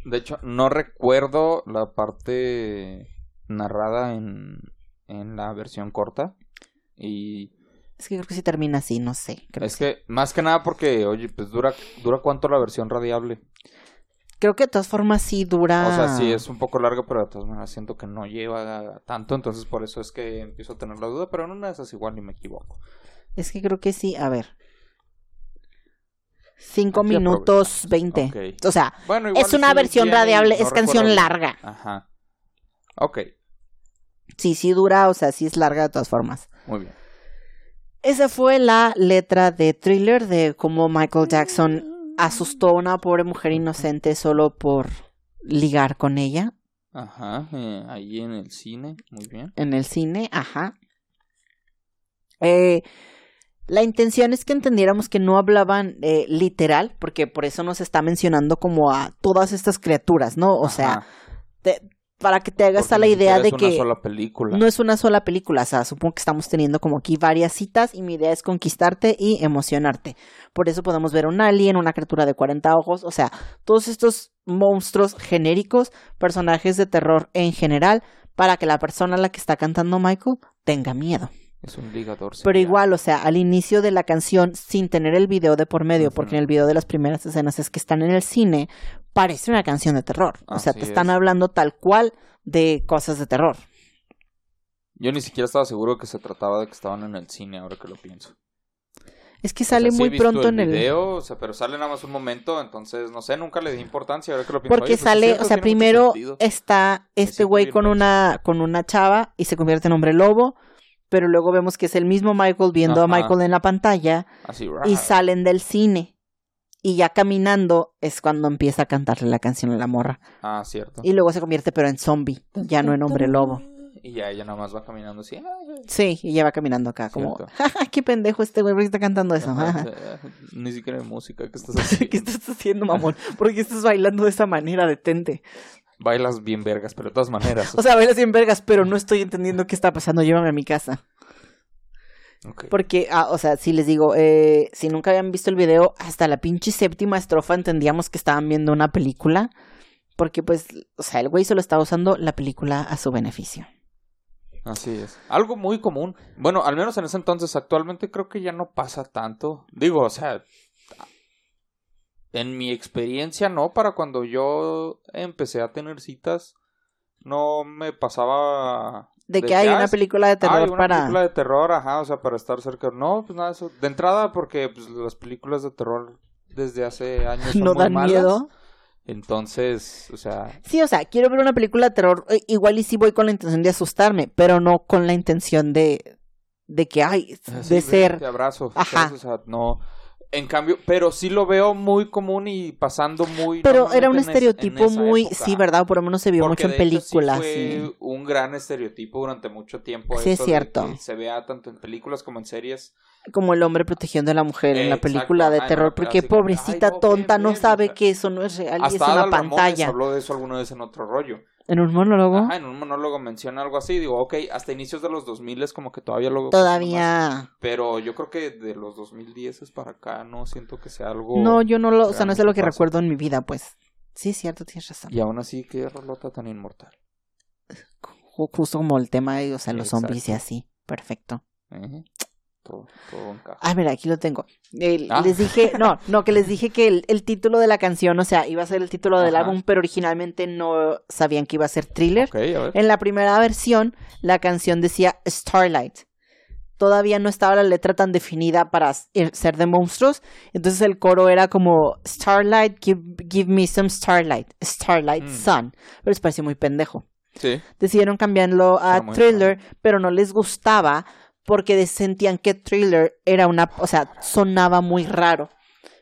De hecho, no recuerdo la parte narrada en, en la versión corta. Y es que creo que sí termina así, no sé. Creo es que sí. más que nada porque, oye, pues dura, dura cuánto la versión radiable. Creo que de todas formas sí dura. O sea, sí es un poco larga, pero de todas maneras siento que no lleva tanto, entonces por eso es que empiezo a tener la duda, pero en una de esas igual ni me equivoco. Es que creo que sí. A ver. Cinco Hay que minutos veinte. Ok. O sea, Bueno, es una sí versión tiene radiable, no es canción larga. Ajá. Ok, Sí, sí dura, o sea, sí es larga de todas formas. muy bien. Esa fue la letra de thriller de cómo Michael Jackson asustó a una pobre mujer inocente solo por ligar con ella Ajá, eh, ahí en el cine, muy bien. en el cine, ajá. Eh, la intención es que entendiéramos que no hablaban eh, literal, porque por eso nos está mencionando como a todas estas criaturas, ¿no? O sea, te- para que te hagas a la idea de es que una sola película. no es una sola película, o sea, supongo que estamos teniendo como aquí varias citas y mi idea es conquistarte y emocionarte. Por eso podemos ver un alien, una criatura de 40 ojos, o sea, todos estos monstruos genéricos, personajes de terror en general, para que la persona a la que está cantando Michael tenga miedo. Es un ligador. Pero igual, o sea, al inicio de la canción, sin tener el video de por medio, porque en el video de las primeras escenas es que están en el cine, parece una canción de terror. O sea, Así te están es. hablando tal cual de cosas de terror. Yo ni siquiera estaba seguro que se trataba de que estaban en el cine, ahora que lo pienso. Es que O sea, sale sí he muy visto pronto el en el... video, o sea, pero sale nada más un momento, entonces, no sé, nunca le di importancia, ahora que lo pienso. Porque Oye, pues, sale, cierto, o sea, primero está este güey con una, con una chava y se convierte en hombre lobo, pero luego vemos que es el mismo Michael viendo a. Michael en la pantalla Así, y salen del cine. Y ya caminando es cuando empieza a cantarle la canción a la morra. Ah, cierto. Y luego se convierte pero en zombie, ya no en hombre lobo. Y ya ella nada más va caminando así. Sí, y ya va caminando acá como, Cierto. "Jaja, qué pendejo este güey, ¿por qué está cantando eso? Ajá, [laughs] Ni siquiera hay música, ¿qué estás [laughs] haciendo? ¿Qué estás haciendo, mamón? ¿Por qué estás bailando de esa manera? Detente. Bailas bien vergas, pero de todas maneras. O sea, bailas bien vergas, pero no estoy entendiendo qué está pasando. Llévame a mi casa. Porque, ah, o sea, si les digo, eh, si nunca habían visto el video, hasta la pinche séptima estrofa entendíamos que estaban viendo una película. Porque, pues, o sea, el güey solo estaba usando la película a su beneficio. Así es. Algo muy común. Bueno, al menos en ese entonces, actualmente creo que ya no pasa tanto. Digo, o sea, en mi experiencia no, para cuando yo empecé a tener citas, no me pasaba... De, que hay una película de terror Hay una para... película de terror, ajá, o sea, para estar cerca. No, pues nada, de eso. De entrada, porque pues, las películas de terror desde hace años son [laughs] no muy dan malas. miedo. Entonces, o sea, Sí, o sea, quiero ver una película de terror. eh, Igual y sí voy con la intención de asustarme, pero no con la intención de, de que, ay, así, de ser... Te abrazo. Ajá. ¿sabes? O sea, no. En cambio, pero sí lo veo muy común y pasando muy. Pero era un es- estereotipo muy... época. Sí, ¿verdad? Por lo menos se vio Porque mucho en de hecho sí películas. fue sí. un gran estereotipo durante mucho tiempo. Sí, es eso cierto. se vea tanto en películas como en series. Como el hombre protegiendo a la mujer en la Exacto, película de terror, porque pobrecita ay, no, tonta no sabe que eso no es real y es una Adal Ramones pantalla. habló de eso alguna vez en otro rollo. En un monólogo Ajá, en un monólogo menciona algo así. Digo, ok, hasta inicios de los 2000 es como que todavía lo. todavía... Pero yo creo que de los 2010 para acá no siento que sea algo. No, yo no lo... O sea, no sé lo que recuerdo en mi vida, pues. Sí, es cierto, tienes razón. Y aún así, qué rolota tan inmortal. Ju- Justo como el tema de, o sea, los zombies y Exacto. así. Perfecto. Ujú. Todo, todo encaja. Ah, mira, aquí lo tengo. El- Ah. Les dije, no, [laughs] no, que les dije que el, el título de la canción, o sea, iba a ser el título del álbum, pero originalmente no sabían que iba a ser thriller. Ok, a ver. En la primera versión, la canción decía Starlight. Todavía no estaba la letra tan definida para eh, ser de monstruos. Entonces el coro era como Starlight, give, give me some Starlight. Starlight Mm. Sun. Pero les pareció muy pendejo. Sí. Decidieron cambiarlo a Thriller, pero no les gustaba porque sentían que Thriller era una, o sea, sonaba muy raro.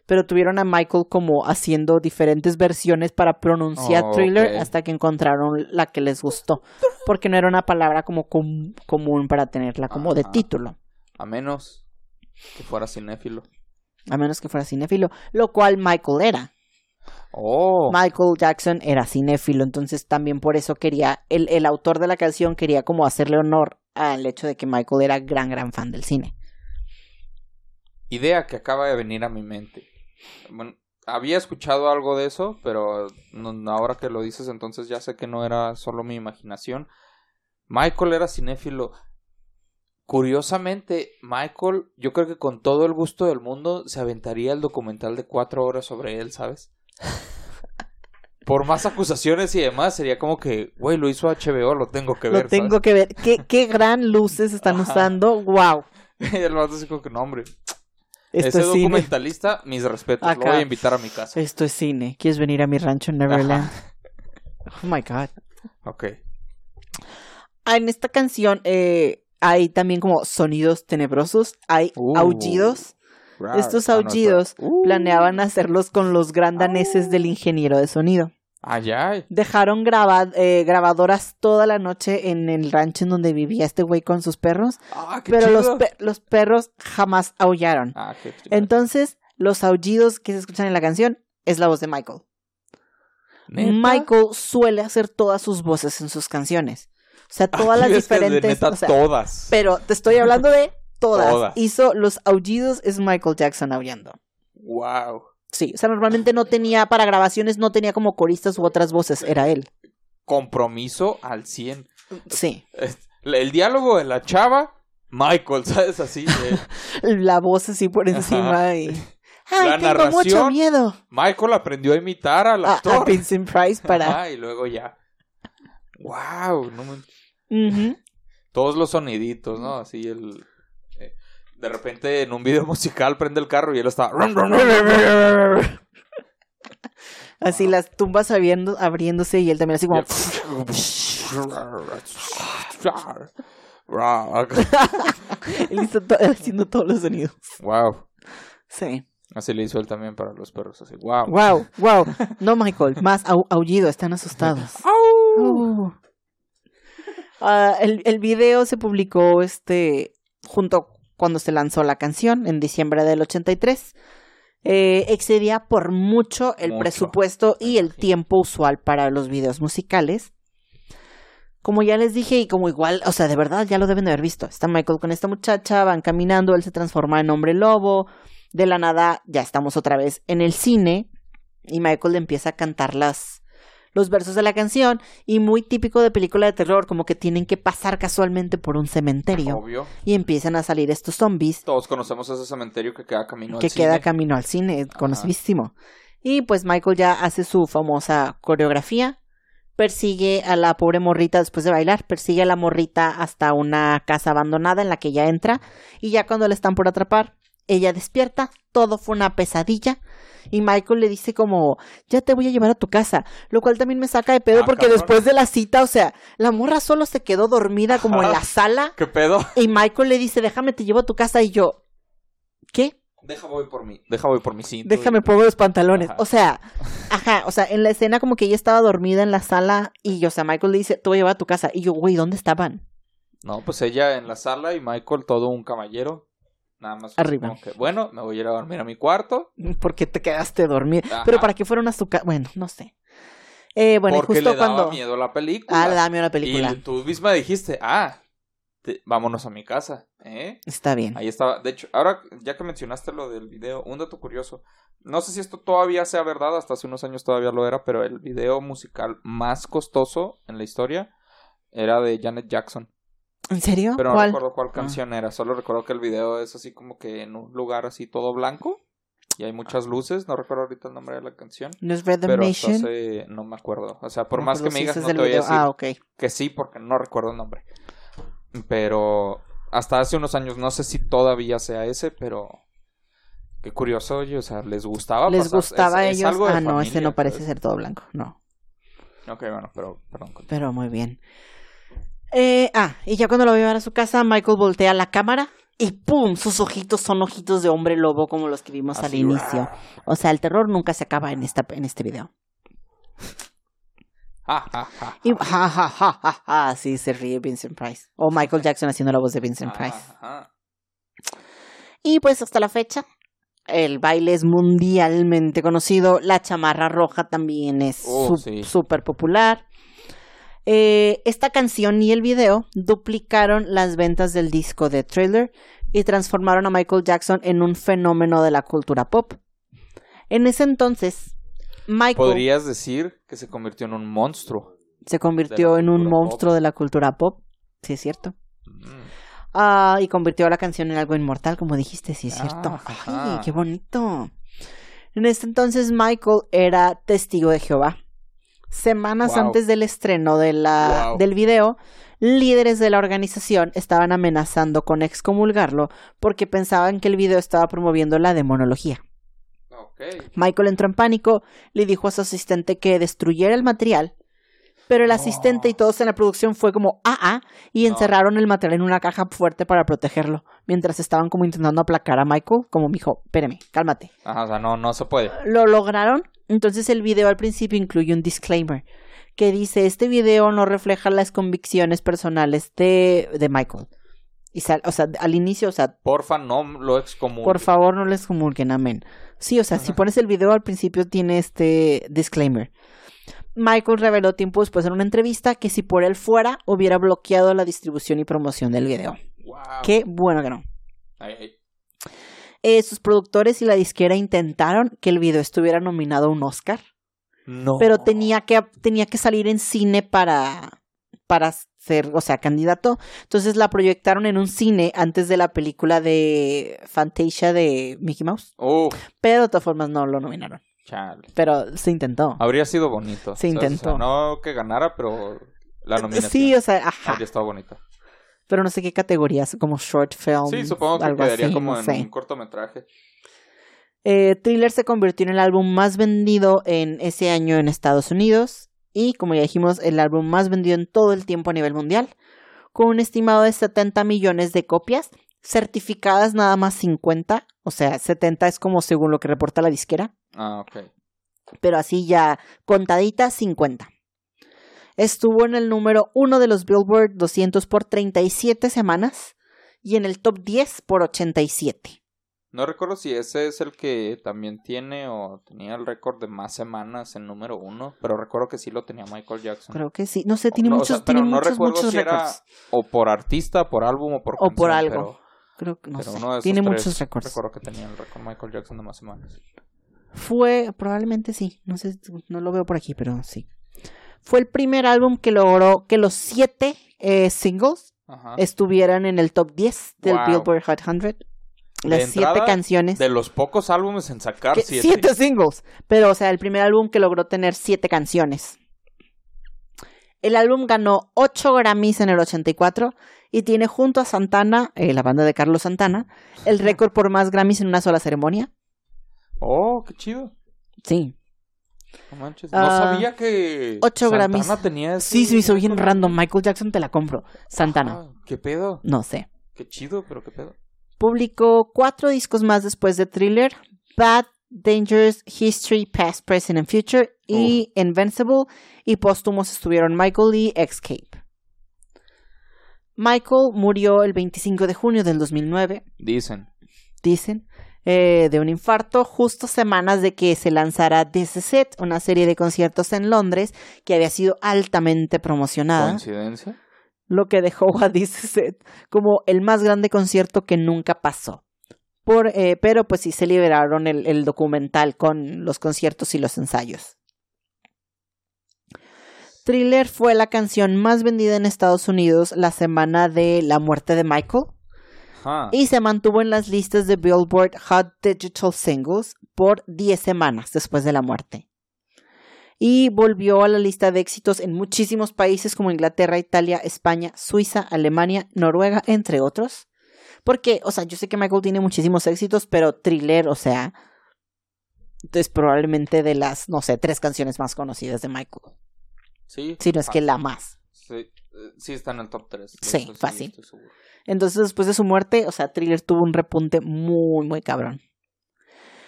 Pero tuvieron a Michael como haciendo diferentes versiones para pronunciar Oh, Thriller hasta que encontraron la que les gustó. Porque no era una palabra como com- común para tenerla como de título. A menos que fuera cinéfilo. A menos que fuera cinéfilo. Lo cual Michael era. Oh. Michael Jackson era cinéfilo, entonces también por eso quería, el, el autor de la canción quería como hacerle honor al hecho de que Michael era gran, gran fan del cine. Idea que acaba de venir a mi mente. Bueno, había escuchado algo de eso, pero no- ahora que lo dices, entonces ya sé que no era solo mi imaginación. Michael era cinéfilo. Curiosamente, Michael, yo creo que con todo el gusto del mundo se aventaría el documental de cuatro horas sobre él, ¿sabes? [laughs] Por más acusaciones y demás, sería como que, güey, lo hizo HBO, lo tengo que ver. Lo tengo que ver. ¿Qué, qué gran luces están Ajá. usando. ¡Wow! [laughs] el vato así como que, no, hombre. Esto Ese es cine. documentalista, mis respetos, Acá. lo voy a invitar a mi casa. Esto es cine. ¿Quieres venir a mi rancho en Neverland? [laughs] Oh my god. Ok. Ah, en esta canción eh, hay también como sonidos tenebrosos. Hay Uh. aullidos. Estos aullidos. Uh. Planeaban hacerlos con los grandaneses del ingeniero de sonido. Ya. Dejaron graba- eh, grabadoras toda la noche en el rancho en donde vivía este güey con sus perros, Ah, qué pero los, chido. pe- los perros jamás aullaron. Ah, qué chido. Entonces, los aullidos que se escuchan en la canción es la voz de Michael. ¿Neta? Michael suele hacer todas sus voces en sus canciones. O sea, todas las que de diferentes. neta o sea, todas. pero te estoy hablando de todas. Todas. Hizo los aullidos, es Michael Jackson aullando. Wow. Sí, o sea, normalmente no tenía, para grabaciones no tenía como coristas u otras voces, era él. Compromiso al 100. Sí. El diálogo de la chava, Michael, ¿sabes? Así. de- [laughs] La voz así por encima y... ¡Ay, La tengo mucho miedo! Michael aprendió a imitar al A, a actor. Vincent Price para... Ajá, y luego ya. Wow. No me- Ujú. Todos los soniditos, ¿no? Así el. De repente en un video [laughs] musical prende el carro y él está. Así las tumbas abriendo, abriéndose y él también así como... Él [laughs] hizo to- haciendo todos los sonidos. wow. Sí. Así le hizo él también para los perros. Así, wow. Wow, wow. No, Michael, más au- aullido, están asustados. [laughs] Uh. Ah, el, el video se publicó este junto cuando se lanzó la canción en diciembre del 83. Eh, excedía por mucho el Mucho, presupuesto y el tiempo usual para los videos musicales. Como ya les dije, y como igual, o sea, de verdad ya lo deben de haber visto. Está Michael con esta muchacha, van caminando, él se transforma en hombre lobo. De la nada, ya estamos otra vez en el cine. Y Michael le empieza a cantar las, los versos de la canción. Y muy típico de película de terror, como que tienen que pasar casualmente por un cementerio. Obvio. Y empiezan a salir estos zombies Todos conocemos ese cementerio que queda camino que al queda cine. camino al cine, conocidísimo. Y pues Michael ya hace su famosa coreografía. Persigue a la pobre morrita después de bailar. Persigue a la morrita hasta una casa abandonada en la que ella entra. Y ya cuando la están por atrapar, ella despierta. Todo fue una pesadilla. Y Michael le dice como, ya te voy a llevar a tu casa. Lo cual también me saca de pedo Ah, porque cabrón. después de la cita, o sea, la morra solo se quedó dormida como en la [laughs] sala. ¿Qué pedo? Y Michael le dice, déjame te llevo a tu casa. Y yo, ¿qué? Deja voy por mi, voy por mi cinto. Déjame y- pongo los pantalones. Ajá. O sea, ajá, o sea, en la escena como que ella estaba dormida en la sala y, o sea, Michael le dice, te voy a llevar a tu casa. Y yo, güey, ¿dónde estaban? No, pues ella en la sala y Michael todo un caballero. Nada más. Arriba. como que, bueno, me voy a ir a dormir a mi cuarto. [laughs] ¿Por qué te quedaste dormida? Ajá. Pero para qué fueron a su casa, bueno, no sé. Eh, bueno, porque justo le daba cuando... miedo la película. Ah, le da miedo la película. Y tú misma dijiste, ah, te- vámonos a mi casa. ¿eh? Está bien. Ahí estaba. De hecho, ahora ya que mencionaste lo del video, un dato curioso. No sé si esto todavía sea verdad, hasta hace unos años todavía lo era, pero el video musical más costoso en la historia era de Janet Jackson. ¿En serio? Pero no ¿Cuál? recuerdo cuál canción era, solo recuerdo que el video es así como que en un lugar así todo blanco y hay muchas luces, no recuerdo ahorita el nombre de la canción. ¿No es Rhythm Pero Nation? hace- no me acuerdo. O sea, por No más que me digas, ese no te voy a decir Ah, que sí, porque no recuerdo el nombre. Pero hasta hace unos años, no sé si todavía sea ese, pero qué curioso, oye, o sea, les gustaba. ¿Les pasar- gustaba a es- ellos? Ah, no, ese familia, no parece ¿sabes? ser todo blanco. No. Ok, bueno, pero perdón. continúa. Pero muy bien. Eh, ah, y ya cuando lo voy a su casa, Michael voltea la cámara y ¡pum! Sus ojitos son ojitos de hombre lobo como los que vimos al inicio. O sea, el terror nunca se acaba en, esta, en este video. Ja, ja, ja, Y ja, ja, ja, ja, ja, así se ríe Vincent Price. O Michael Jackson haciendo la voz de Vincent Price. Y pues hasta la fecha, el baile es mundialmente conocido. La chamarra roja también es Oh, su- sí. súper popular. Eh, esta canción y el video duplicaron las ventas del disco de Thriller y transformaron a Michael Jackson en un fenómeno de la cultura pop. En ese entonces, Michael Podrías decir que se convirtió en un monstruo. se convirtió en un pop. monstruo de la cultura pop. Sí, es cierto. Mm. Ah, y convirtió la canción en algo inmortal, como dijiste, sí es cierto. Ah, Ay, qué bonito. En este entonces Michael era testigo de Jehová. Semanas Wow. antes del estreno de la, Wow. del video, líderes de la organización estaban amenazando con excomulgarlo porque pensaban que el video estaba promoviendo la demonología. Michael entró en pánico, le dijo a su asistente que destruyera el material, pero el asistente y todos en la producción fue como ah ah y No. encerraron el material en una caja fuerte para protegerlo, mientras estaban como intentando aplacar a Michael, como me dijo, espérame, cálmate. Ajá, o sea, no, no se puede. Lo lograron, entonces el video al principio incluye un disclaimer que dice este video no refleja las convicciones personales de, de Michael. Y sal- o sea, al inicio, o sea, Porfa, no lo excomulgues. por favor, no les comulguen, amén. Sí, o sea, si pones el video al principio tiene este disclaimer. Michael reveló tiempo después en una entrevista que si por él fuera, hubiera bloqueado la distribución y promoción del video. Wow. Qué bueno que no. Ay, ay. Eh, sus productores y la disquera intentaron que el video estuviera nominado a un Oscar, No. pero tenía que, tenía que salir en cine para, para ser, o sea, candidato. Entonces la proyectaron en un cine antes de la película de Fantasia de Mickey Mouse, Uf, pero de todas formas no lo nominaron. chale. Pero se intentó. Habría sido bonito. Se ¿sabes? O sea, intentó. no que ganara, pero la nominación. Sí, o sea, ajá. Habría estado bonita. Pero no sé qué categorías, como short film. Sí, supongo que algo quedaría así, como no en sé. un cortometraje. Eh, Thriller se convirtió en el álbum más vendido en ese año en Estados Unidos y, como ya dijimos, el álbum más vendido en todo el tiempo a nivel mundial, con un estimado de 70 millones de copias, certificadas nada más 50, o sea, 70 es como según lo que reporta la disquera, Ah, ok. pero así ya contaditas 50. Estuvo en el número 1 de los Billboard 200 por 37 semanas y en el top 10 por 87. No recuerdo si ese es el que también tiene o tenía el récord de más semanas en número uno, pero recuerdo que sí lo tenía Michael Jackson. Creo que sí. No sé, tiene No, o muchos, sea, pero tiene no muchos, recuerdo muchos si era récords. o por artista, por álbum o por O por canción, algo. Creo que no Pero, pero sé. uno de Tiene tres muchos récords. Recuerdo que tenía el récord Michael Jackson de más semanas. Fue, probablemente sí. No sé, no lo veo por aquí, pero sí. Fue el primer álbum que logró que los siete eh, singles Ajá. estuvieran en el top 10 del Wow. Billboard Hot 100. Las De siete canciones. De los pocos álbumes en sacar siete. siete singles. Pero, o sea, el primer álbum que logró tener siete canciones. El álbum ganó ocho Grammys en el 84 y tiene junto a Santana, eh, la banda de Carlos Santana, el [laughs] récord por más Grammys en una sola ceremonia. Oh, qué chido. Sí. No manches. No Ah, sabía que ocho Santana Grammys. tenía ese Sí, se me hizo bien random. Michael Jackson te la compro. Santana. Ah, ¿Qué pedo? No sé. Qué chido, pero qué pedo. Publicó cuatro discos más después de Thriller. Bad, Dangerous, History, Past, Present and Future y Invincible. Y póstumos estuvieron Michael y Escape. Michael murió el 25 de junio del 2009, Dicen. dicen, eh, de un infarto, justo semanas de que se lanzara This Is It, una serie de conciertos en Londres que había sido altamente promocionada. ¿Coincidencia? lo que dejó a This Is It como el más grande concierto que nunca pasó. Por, eh, pero pues sí se liberaron el, el documental con los conciertos y los ensayos. Thriller fue la canción más vendida en Estados Unidos la semana de la muerte de Michael Ajá. y se mantuvo en las listas de Billboard Hot Digital Singles por 10 semanas después de la muerte. Y volvió a la lista de éxitos en muchísimos países como Inglaterra, Italia, España, Suiza, Alemania, Noruega, entre otros. Porque, o sea, yo sé que Michael tiene muchísimos éxitos, pero Thriller, o sea, es probablemente de las, no sé, tres canciones más conocidas de Michael. Sí. Si no es que la más. Sí, eh, sí está en el top 3. Sí, fácil. Entonces, después de su muerte, o sea, Thriller tuvo un repunte muy, muy cabrón.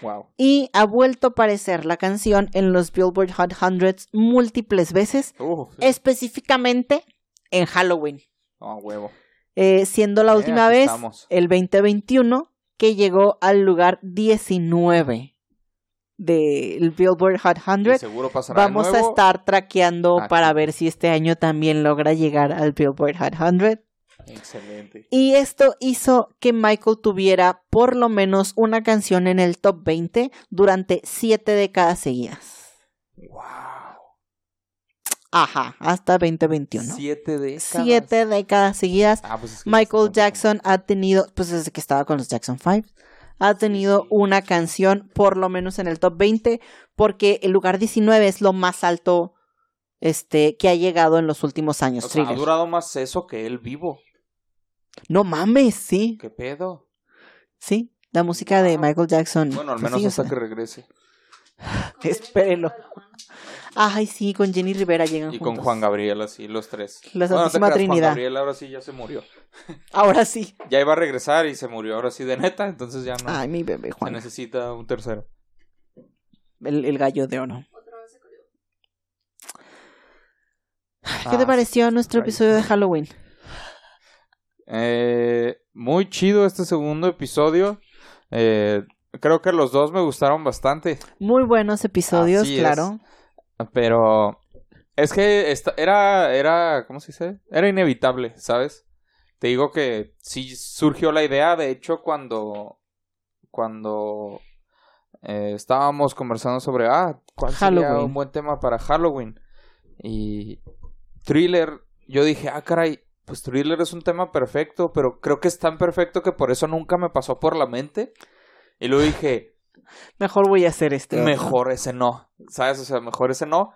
Wow. Y ha vuelto a aparecer la canción en los Billboard Hot 100 múltiples veces, específicamente en Halloween, oh, huevo. eh, siendo la Eh, última vez estamos. el 2021 que llegó al lugar 19 del Billboard Hot Y 100. seguro pasará de Vamos a nuevo. estar traqueando Aquí. para ver si este año también logra llegar al Billboard Hot 100. Excelente. Y esto hizo que Michael tuviera por lo menos una canción en el top 20 durante siete décadas seguidas. Wow. Ajá, hasta 2021. Siete décadas. Siete décadas seguidas. Ah, pues es que Michael Jackson ha tenido, pues desde que estaba con los Jackson 5, ha tenido una canción por lo menos en el top 20, porque el lugar 19 es lo más alto este, que ha llegado en los últimos años. O sea, ha durado más eso que él vivo. No mames, sí, ¿Qué pedo? sí. La música de Wow. Michael Jackson. Bueno, al pues menos sí, o hasta sea, que regrese. [laughs] Espérelo. Ay, sí, con Jenny Rivera llegan Y con. Juan Gabriel, así, los tres. La Bueno, no te Santísima creas, Juan Trinidad. Gabriel ahora sí ya se murió. [laughs] Ahora sí. Ya iba a regresar y se murió ahora sí de neta, entonces ya no. Ay, mi bebé se Juan. necesita un tercero. El, el gallo de oro. Otra vez se cayó. ¿Qué te Ah, pareció nuestro episodio de Halloween? Eh, muy chido este segundo episodio. Eh, creo que los dos me gustaron bastante. Muy buenos episodios, Así es. claro. Pero Es que esta- era, era, ¿cómo se dice? Era inevitable, ¿sabes? Te digo que sí surgió la idea, de hecho, cuando, cuando eh, estábamos conversando sobre, ah, ¿cuál sería Halloween. un buen tema para Halloween? Y thriller, yo dije, ah, caray, pues thriller es un tema perfecto, pero creo que es tan perfecto que por eso nunca me pasó por la mente. Y luego dije, Mejor voy a hacer este. mejor ese no, ¿sabes? O sea, mejor ese no.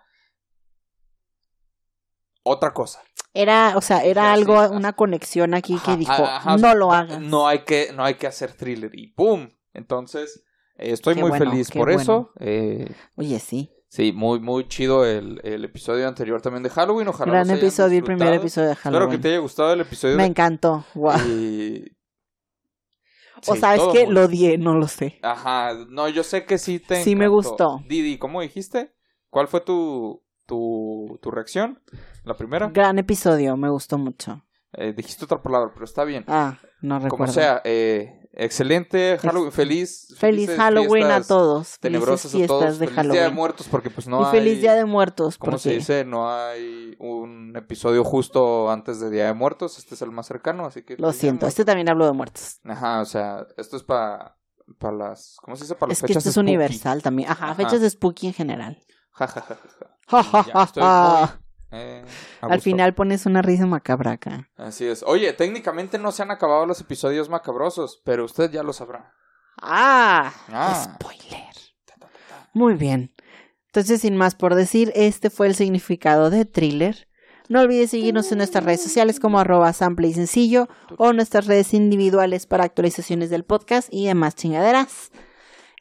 Otra cosa. Era, o sea, era algo, una conexión aquí que dijo, ajá, no lo hagas. No hay que, no hay que hacer thriller y ¡pum! Entonces, eh, estoy Qué muy bueno, feliz por bueno. eso. Eh, Oye, sí. Sí, muy, muy chido el, el episodio anterior también de Halloween. Ojalá Gran episodio, el primer episodio de Espero Halloween. que te haya gustado el episodio. Me de- encantó. Guau. y- o sabes que lo odié, no lo sé. Ajá, no, yo sé que sí te Sí me gustó. Didi, ¿cómo dijiste? ¿Cuál fue tu, tu, tu reacción? ¿La primera? Gran episodio, me gustó mucho. Eh, dijiste otra palabra, pero está bien. Ah, no recuerdo. Como sea, eh, excelente Halloween, feliz. Feliz Halloween a todos. Tenebrosas a fiestas todos. de feliz Día de Halloween. Muertos, porque pues no y hay. feliz Día de Muertos. ¿Cómo se porque dice? No hay un episodio justo antes de Día de Muertos. Este es el más cercano, así que. Lo de siento, este también hablo de muertos. Ajá, o sea, esto es para. Para las. ¿Cómo se dice? Para las Es que fechas esto es spooky. universal también. Ajá, Ajá. fechas de spooky en general. Ja, ja, ja, ja, ja. Ja, ja, Ya, ja, estoy ja. Eh, Al final pones una risa macabra acá. Así es. Oye, técnicamente no se han acabado los episodios macabrosos, pero usted ya lo sabrá. ¡Ah! Ah. Spoiler. Muy bien. Entonces, sin más por decir, este fue el significado de thriller. No olvides seguirnos en nuestras redes sociales como arroba sample y sencillo o nuestras redes individuales para actualizaciones del podcast y demás chingaderas.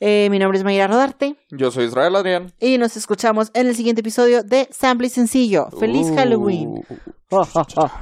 Eh, mi nombre es Mayra Rodarte Yo soy Israel Adrián. y nos escuchamos en el siguiente episodio de Sample y Sencillo. ¡Feliz Uh. Halloween!